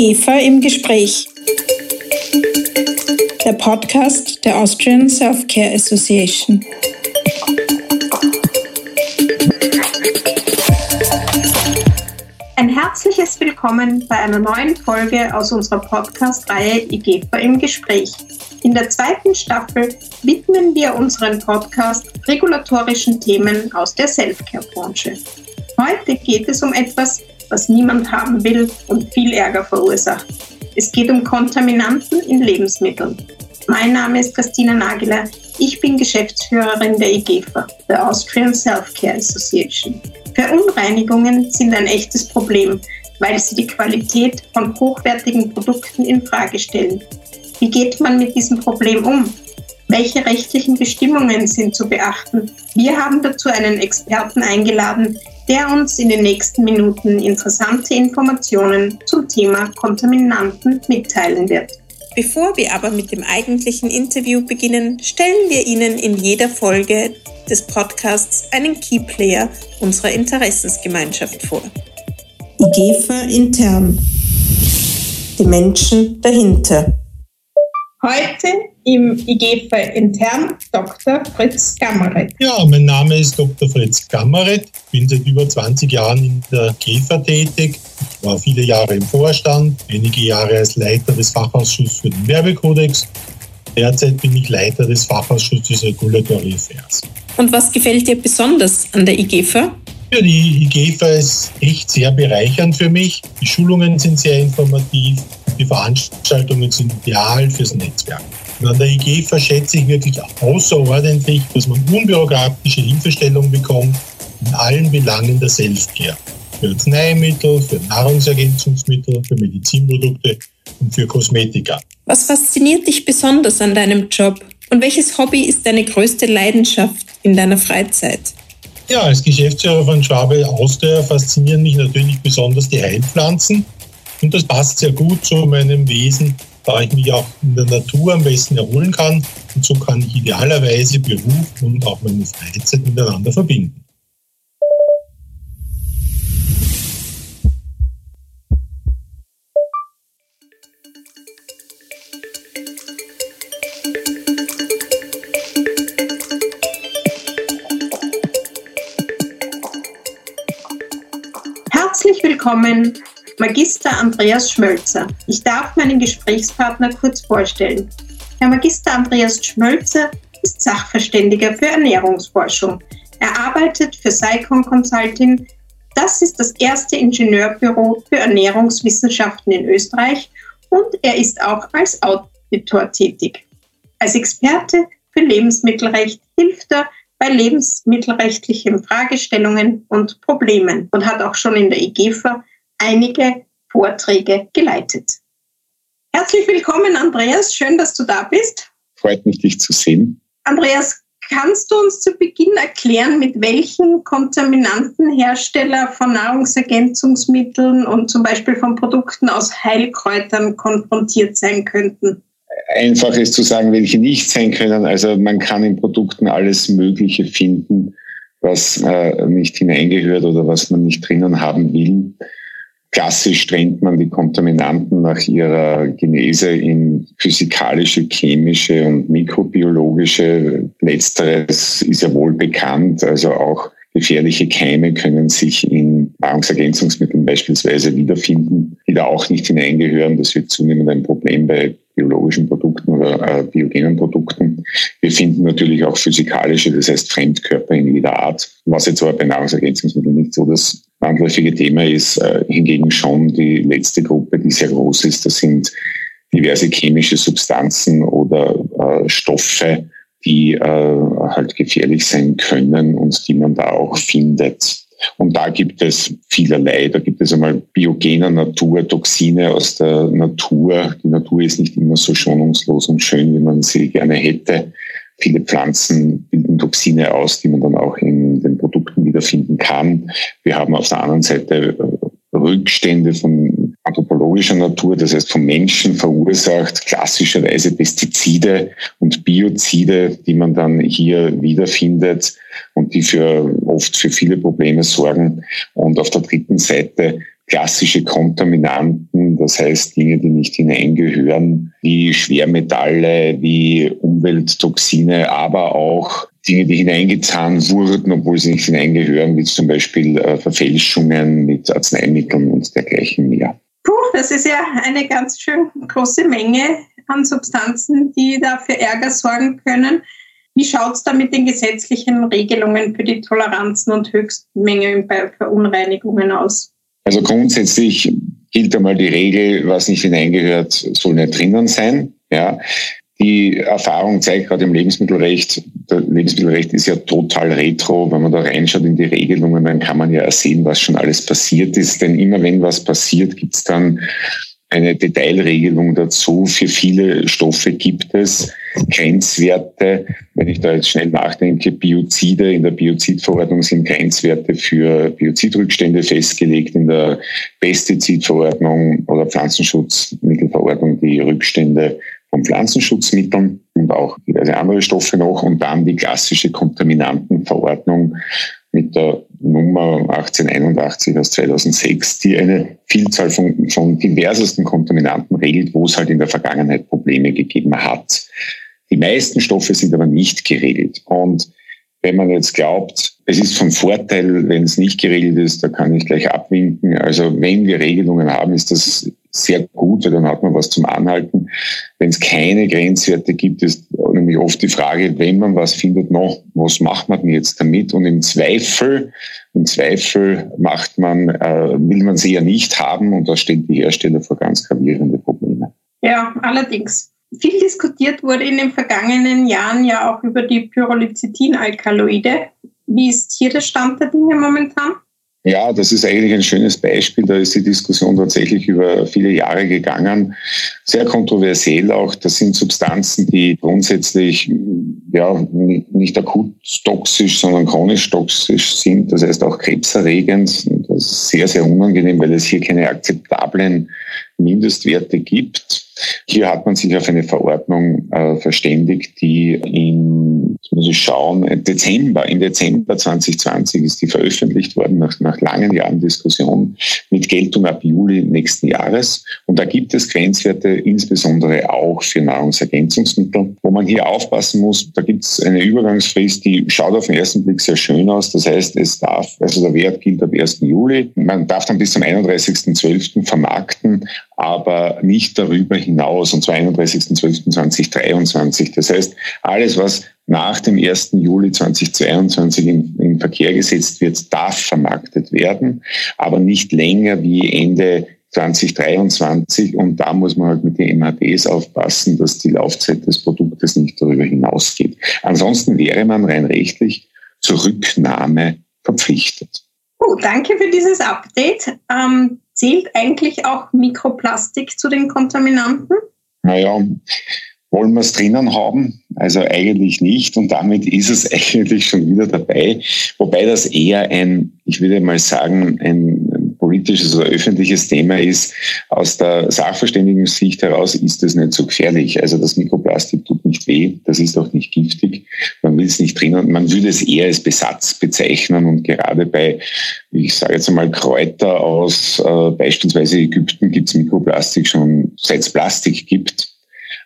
IGEFA im Gespräch. Der Podcast der Austrian Self-Care Association. Ein herzliches Willkommen bei einer neuen Folge aus unserer Podcast-Reihe IGEFA im Gespräch. In der zweiten Staffel widmen wir unseren Podcast regulatorischen Themen aus der Self-Care-Branche. Heute geht es um etwas, was niemand haben will und viel Ärger verursacht. Es geht um Kontaminanten in Lebensmitteln. Mein Name ist Christina Nageler. Ich bin Geschäftsführerin der IGEFA, der Austrian Self-Care Association. Verunreinigungen sind ein echtes Problem, weil sie die Qualität von hochwertigen Produkten in Frage stellen. Wie geht man mit diesem Problem um? Welche rechtlichen Bestimmungen sind zu beachten? Wir haben dazu einen Experten eingeladen, der uns in den nächsten Minuten interessante Informationen zum Thema Kontaminanten mitteilen wird. Bevor wir aber mit dem eigentlichen Interview beginnen, stellen wir Ihnen in jeder Folge des Podcasts einen Keyplayer unserer Interessensgemeinschaft vor. IGEFA intern. Die Menschen dahinter. Heute im IGFA intern Dr. Fritz Gammeret. Ja, mein Name ist Dr. Fritz Gammeret, bin seit über 20 Jahren in der GEFA tätig. Ich war viele Jahre im Vorstand, einige Jahre als Leiter des Fachausschusses für den Werbekodex. Derzeit bin ich Leiter des Fachausschusses Regulatory Affairs. Und was gefällt dir besonders an der IGFA? Ja, die IGFA ist echt sehr bereichernd für mich. Die Schulungen sind sehr informativ. Die Veranstaltungen sind ideal fürs Netzwerk. Und an der IGFA schätze ich wirklich außerordentlich, dass man unbürokratische Hilfestellung bekommt in allen Belangen der Selfcare. Für Arzneimittel, für Nahrungsergänzungsmittel, für Medizinprodukte und für Kosmetika. Was fasziniert dich besonders an deinem Job? Und welches Hobby ist deine größte Leidenschaft in deiner Freizeit? Ja, als Geschäftsführer von Schwabe Austria faszinieren mich natürlich besonders die Heilpflanzen. Und das passt sehr gut zu meinem Wesen, da ich mich auch in der Natur am besten erholen kann. Und so kann ich idealerweise Beruf und auch meine Freizeit miteinander verbinden. Herzlich willkommen Magister Andreas Schmölzer. Ich darf meinen Gesprächspartner kurz vorstellen. Herr Magister Andreas Schmölzer ist Sachverständiger für Ernährungsforschung. Er arbeitet für Saicon Consulting. Das ist das erste Ingenieurbüro für Ernährungswissenschaften in Österreich und er ist auch als Auditor tätig. Als Experte für Lebensmittelrecht hilft er bei lebensmittelrechtlichen Fragestellungen und Problemen und hat auch schon in der IGEFA einige Vorträge geleitet. Herzlich willkommen, Andreas. Schön, dass du da bist. Freut mich, dich zu sehen. Andreas, kannst du uns zu Beginn erklären, mit welchen Kontaminanten Hersteller von Nahrungsergänzungsmitteln und zum Beispiel von Produkten aus Heilkräutern konfrontiert sein könnten? Einfach ist zu sagen, welche nicht sein können. Also man kann in Produkten alles Mögliche finden, was äh, nicht hineingehört oder was man nicht drinnen haben will. Klassisch trennt man die Kontaminanten nach ihrer Genese in physikalische, chemische und mikrobiologische. Letzteres ist ja wohl bekannt. Also auch gefährliche Keime können sich in Nahrungsergänzungsmitteln beispielsweise wiederfinden, die da auch nicht hineingehören. Das wird zunehmend ein Problem bei biologischen Produkten oder äh, biogenen Produkten. Wir finden natürlich auch physikalische, das heißt Fremdkörper in jeder Art, was jetzt aber bei Nahrungsergänzungsmitteln nicht so das landläufige Thema ist. Äh, hingegen schon die letzte Gruppe, die sehr groß ist, das sind diverse chemische Substanzen oder äh, Stoffe, die äh, halt gefährlich sein können und die man da auch findet. Und da gibt es vielerlei. Da gibt es einmal biogener Natur, Toxine aus der Natur. Die Natur ist nicht immer so schonungslos und schön, wie man sie gerne hätte. Viele Pflanzen bilden Toxine aus, die man dann auch in den Produkten wiederfinden kann. Wir haben auf der anderen Seite äh, Rückstände von anthropologischer Natur, das heißt vom Menschen verursacht, klassischerweise Pestizide und Biozide, die man dann hier wiederfindet und die für oft für viele Probleme sorgen. Und auf der dritten Seite klassische Kontaminanten, das heißt Dinge, die nicht hineingehören, wie Schwermetalle, wie Umwelttoxine, aber auch Dinge, die hineingetan wurden, obwohl sie nicht hineingehören, wie zum Beispiel äh, Verfälschungen mit Arzneimitteln und dergleichen mehr. Puh, das ist ja eine ganz schön große Menge an Substanzen, die da für Ärger sorgen können. Wie schaut es da mit den gesetzlichen Regelungen für die Toleranzen und Höchstmengen bei Verunreinigungen aus? Also grundsätzlich gilt einmal die Regel, was nicht hineingehört, soll nicht drinnen sein. Ja. Die Erfahrung zeigt gerade im Lebensmittelrecht, das Lebensmittelrecht ist ja total retro. Wenn man da reinschaut in die Regelungen, dann kann man ja sehen, was schon alles passiert ist. Denn immer wenn was passiert, gibt es dann eine Detailregelung dazu. Für viele Stoffe gibt es Grenzwerte. Wenn ich da jetzt schnell nachdenke, Biozide, in der Biozidverordnung sind Grenzwerte für Biozidrückstände festgelegt, in der Pestizidverordnung oder Pflanzenschutzmittelverordnung die Rückstände von Pflanzenschutzmitteln und auch diverse andere Stoffe noch und dann die klassische Kontaminantenverordnung mit der Nummer 1881 aus 2006, die eine Vielzahl von, von diversesten Kontaminanten regelt, wo es halt in der Vergangenheit Probleme gegeben hat. Die meisten Stoffe sind aber nicht geregelt. Und wenn man jetzt glaubt, es ist von Vorteil, wenn es nicht geregelt ist, da kann ich gleich abwinken. Also wenn wir Regelungen haben, ist das sehr gut, weil dann hat man was zum Anhalten. Wenn es keine Grenzwerte gibt, ist nämlich oft die Frage, wenn man was findet noch, was macht man denn jetzt damit? Und im Zweifel, im Zweifel macht man, äh, will man sie ja nicht haben und da stehen die Hersteller vor ganz gravierende Probleme. Ja, allerdings. Viel diskutiert wurde in den vergangenen Jahren ja auch über die Pyrrolizidin-Alkaloide. Wie ist hier der Stand der Dinge momentan? Ja, das ist eigentlich ein schönes Beispiel. Da ist die Diskussion tatsächlich über viele Jahre gegangen. Sehr kontroversiell auch. Das sind Substanzen, die grundsätzlich ja, nicht akut toxisch, sondern chronisch toxisch sind. Das heißt auch krebserregend. Das ist sehr, sehr unangenehm, weil es hier keine akzeptablen Mindestwerte gibt. Hier hat man sich auf eine Verordnung äh, verständigt, die jetzt muss ich schauen, Dezember, im Dezember 2020 ist die veröffentlicht worden, nach, nach langen Jahren Diskussion, mit Geltung ab Juli nächsten Jahres. Und da gibt es Grenzwerte, insbesondere auch für Nahrungsergänzungsmittel, wo man hier aufpassen muss. Da gibt es eine Übergangsfrist, die schaut auf den ersten Blick sehr schön aus. Das heißt, es darf, also der Wert gilt ab 1. Juli. Man darf dann bis zum 31.12. vermarkten, aber nicht darüber hinaus, und zwar 31.12.2023. Das heißt, alles, was nach dem 1. Juli 2022 in, in Verkehr gesetzt wird, darf vermarktet werden, aber nicht länger wie Ende 2023 und da muss man halt mit den MHDs aufpassen, dass die Laufzeit des Produktes nicht darüber hinausgeht. Ansonsten wäre man rein rechtlich zur Rücknahme verpflichtet. Oh, danke für dieses Update. Ähm, zählt eigentlich auch Mikroplastik zu den Kontaminanten? Naja, wollen wir es drinnen haben? Also eigentlich nicht. Und damit ist es eigentlich schon wieder dabei. Wobei das eher ein, ich würde mal sagen, ein politisches oder öffentliches Thema ist. Aus der Sachverständigen-Sicht heraus ist es nicht so gefährlich. Also das Mikroplastik tut nicht weh. Das ist auch nicht giftig. Will nicht drinnen. Man würde es eher als Besatz bezeichnen. Und gerade bei, ich sage jetzt einmal, Kräuter aus äh, beispielsweise Ägypten gibt es Mikroplastik schon, seit es Plastik gibt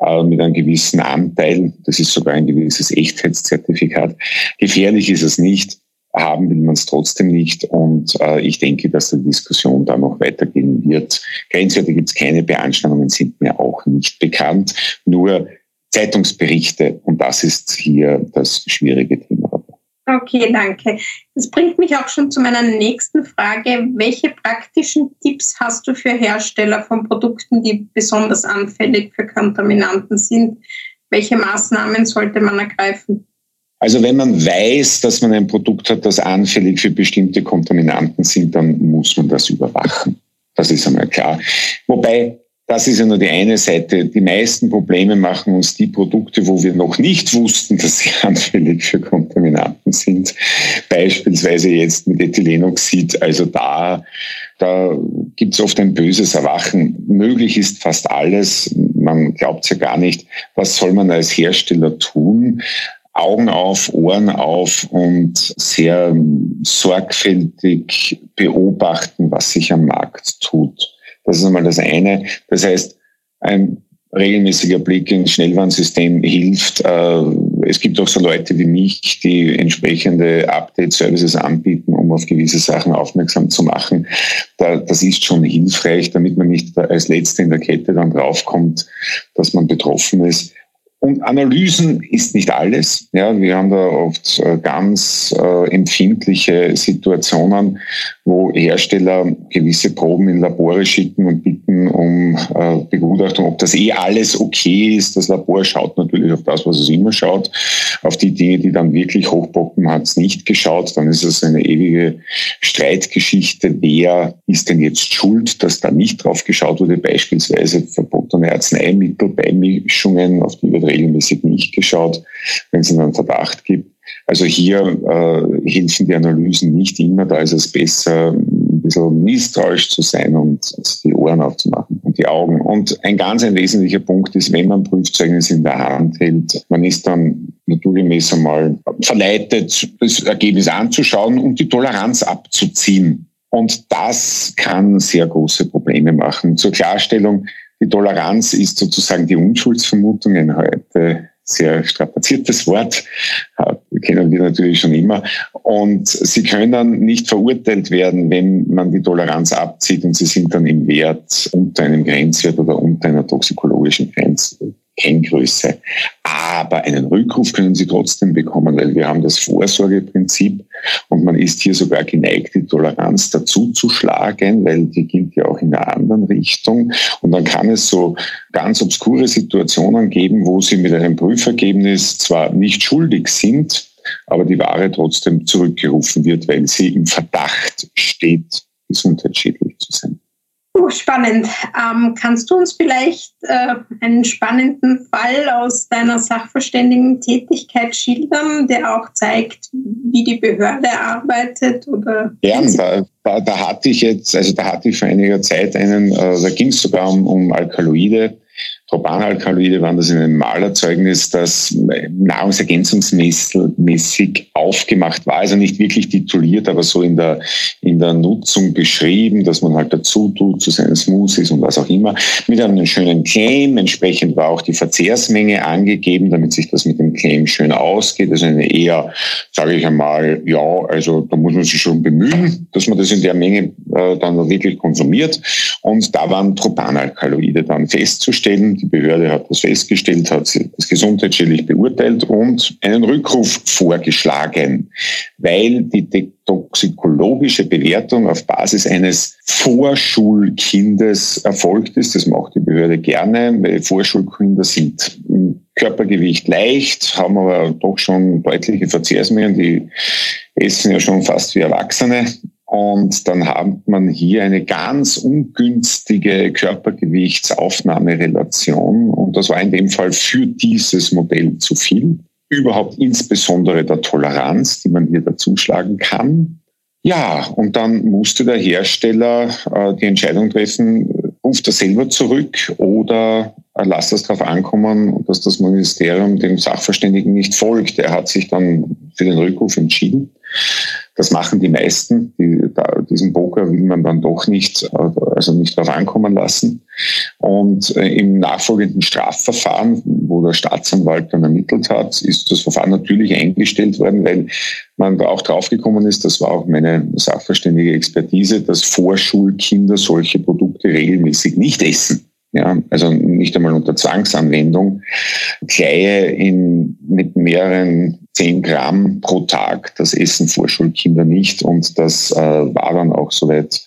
äh, mit einem gewissen Anteil. Das ist sogar ein gewisses Echtheitszertifikat. Gefährlich ist es nicht. Haben will man es trotzdem nicht. Und äh, ich denke, dass die Diskussion da noch weitergehen wird. Grenzwerte gibt es keine Beanstandungen, sind mir auch nicht bekannt. Nur Zeitungsberichte. Und das ist hier das schwierige Thema. Okay, danke. Das bringt mich auch schon zu meiner nächsten Frage. Welche praktischen Tipps hast du für Hersteller von Produkten, die besonders anfällig für Kontaminanten sind? Welche Maßnahmen sollte man ergreifen? Also wenn man weiß, dass man ein Produkt hat, das anfällig für bestimmte Kontaminanten sind, dann muss man das überwachen. Das ist einmal klar. Wobei das ist ja nur die eine Seite. Die meisten Probleme machen uns die Produkte, wo wir noch nicht wussten, dass sie anfällig für Kontaminanten sind. Beispielsweise jetzt mit Ethylenoxid. Also da, da gibt es oft ein böses Erwachen. Möglich ist fast alles. Man glaubt ja gar nicht. Was soll man als Hersteller tun? Augen auf, Ohren auf und sehr sorgfältig beobachten, was sich am Markt tut. Das ist einmal das eine. Das heißt, ein regelmäßiger Blick ins Schnellwarnsystem hilft. Äh, es gibt auch so Leute wie mich, die entsprechende Update-Services anbieten, um auf gewisse Sachen aufmerksam zu machen. Das ist schon hilfreich, damit man nicht als Letzte in der Kette dann draufkommt, dass man betroffen ist. Und Analysen ist nicht alles. Ja, wir haben da oft äh, ganz äh, empfindliche Situationen, wo Hersteller gewisse Proben in Labore schicken und bitten um äh, Begutachtung, ob das eh alles okay ist. Das Labor schaut natürlich auf das, was es immer schaut. Auf die Dinge, die dann wirklich hochpoppen, hat es nicht geschaut. Dann ist es eine ewige Streitgeschichte. Wer ist denn jetzt schuld, dass da nicht drauf geschaut wurde? Beispielsweise verbotene Arzneimittel, Beimischungen, auf die wird regelmäßig nicht geschaut, wenn es einen Verdacht gibt. Also hier äh, helfen die Analysen nicht immer. Da ist es besser, ein bisschen misstrauisch zu sein und die Ohren aufzumachen und die Augen. Und ein ganz ein wesentlicher Punkt ist, wenn man Prüfzeugnis in der Hand hält, man ist dann naturgemäß einmal verleitet, das Ergebnis anzuschauen und die Toleranz abzuziehen. Und das kann sehr große Probleme machen. Zur Klarstellung, die Toleranz ist sozusagen die Unschuldsvermutung, ein heute sehr strapaziertes Wort, kennen wir natürlich schon immer. Und sie können nicht verurteilt werden, wenn man die Toleranz abzieht und sie sind dann im Wert unter einem Grenzwert oder unter einer toxikologischen Grenze. Kenngröße. Aber einen Rückruf können Sie trotzdem bekommen, weil wir haben das Vorsorgeprinzip und man ist hier sogar geneigt, die Toleranz dazu zu schlagen, weil die gilt ja auch in einer anderen Richtung. Und dann kann es so ganz obskure Situationen geben, wo Sie mit einem Prüfergebnis zwar nicht schuldig sind, aber die Ware trotzdem zurückgerufen wird, weil sie im Verdacht steht, gesundheitsschädlich zu sein. Oh, spannend. Ähm, kannst du uns vielleicht äh, einen spannenden Fall aus deiner Sachverständigen-Tätigkeit schildern, der auch zeigt, wie die Behörde arbeitet? Oder ja, da, da, da, hatte ich jetzt, also da hatte ich vor einiger Zeit einen, äh, da ging es sogar um, um Alkaloide Propanalkaloide waren das in einem Malerzeugnis, das nahrungsergänzungsmäßig aufgemacht war. Also nicht wirklich tituliert, aber so in der, in der Nutzung beschrieben, dass man halt dazu tut zu seinen Smoothies und was auch immer. Mit einem schönen Claim. Entsprechend war auch die Verzehrsmenge angegeben, damit sich das mit dem Claim schön ausgeht. Also eine eher, sage ich einmal, ja, also da muss man sich schon bemühen, dass man das in der Menge dann wirklich konsumiert. Und da waren Propanalkaloide dann festzustellen die Behörde hat das festgestellt, hat das gesundheitsschädlich beurteilt und einen Rückruf vorgeschlagen, weil die toxikologische Bewertung auf Basis eines Vorschulkindes erfolgt ist. Das macht die Behörde gerne, weil Vorschulkinder sind im Körpergewicht leicht, haben aber doch schon deutliche Verzehrsmengen. Die essen ja schon fast wie Erwachsene und dann hat man hier eine ganz ungünstige Körpergewichtsaufnahmerelation. Und das war in dem Fall für dieses Modell zu viel. Überhaupt insbesondere der Toleranz, die man hier dazuschlagen kann. Ja, und dann musste der Hersteller äh, die Entscheidung treffen, ruft er selber zurück oder lasst es darauf ankommen, dass das Ministerium dem Sachverständigen nicht folgt. Er hat sich dann für den Rückruf entschieden. Das machen die meisten. Die, da, diesen Poker will man dann doch nicht, also nicht darauf ankommen lassen. Und äh, im nachfolgenden Strafverfahren, wo der Staatsanwalt dann ermittelt hat, ist das Verfahren natürlich eingestellt worden, weil man da auch draufgekommen ist, das war auch meine sachverständige Expertise, dass Vorschulkinder solche Produkte regelmäßig nicht essen. Ja, also nicht einmal unter Zwangsanwendung. Kleie in, mit mehreren zehn Gramm pro Tag, das essen Vorschulkinder nicht und das äh, war dann auch soweit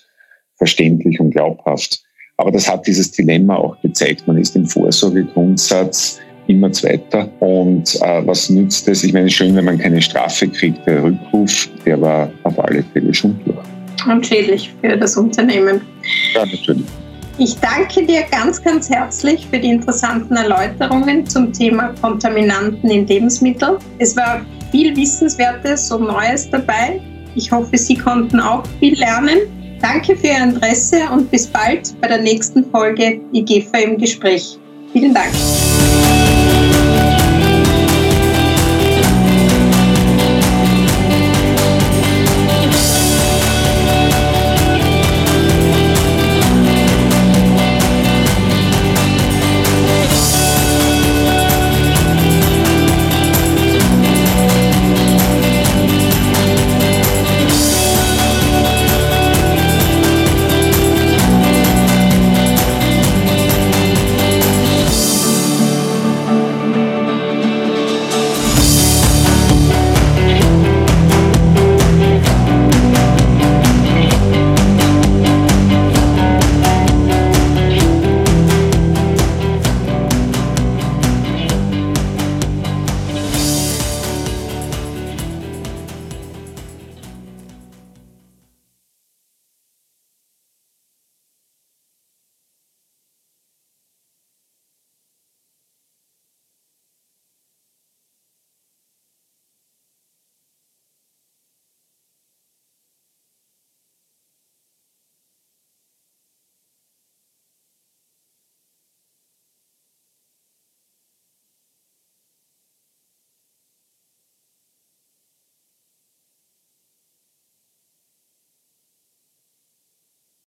verständlich und glaubhaft. Aber das hat dieses Dilemma auch gezeigt. Man ist im Vorsorgegrundsatz immer Zweiter. Und äh, was nützt es? Ich meine, schön, wenn man keine Strafe kriegt. Der Rückruf, der war auf alle Fälle schon durch. Und schädlich für das Unternehmen. Ja, natürlich. Ich danke dir ganz, ganz herzlich für die interessanten Erläuterungen zum Thema Kontaminanten in Lebensmitteln. Es war viel Wissenswertes und Neues dabei. Ich hoffe, Sie konnten auch viel lernen. Danke für Ihr Interesse und bis bald bei der nächsten Folge IGFA im Gespräch. Vielen Dank.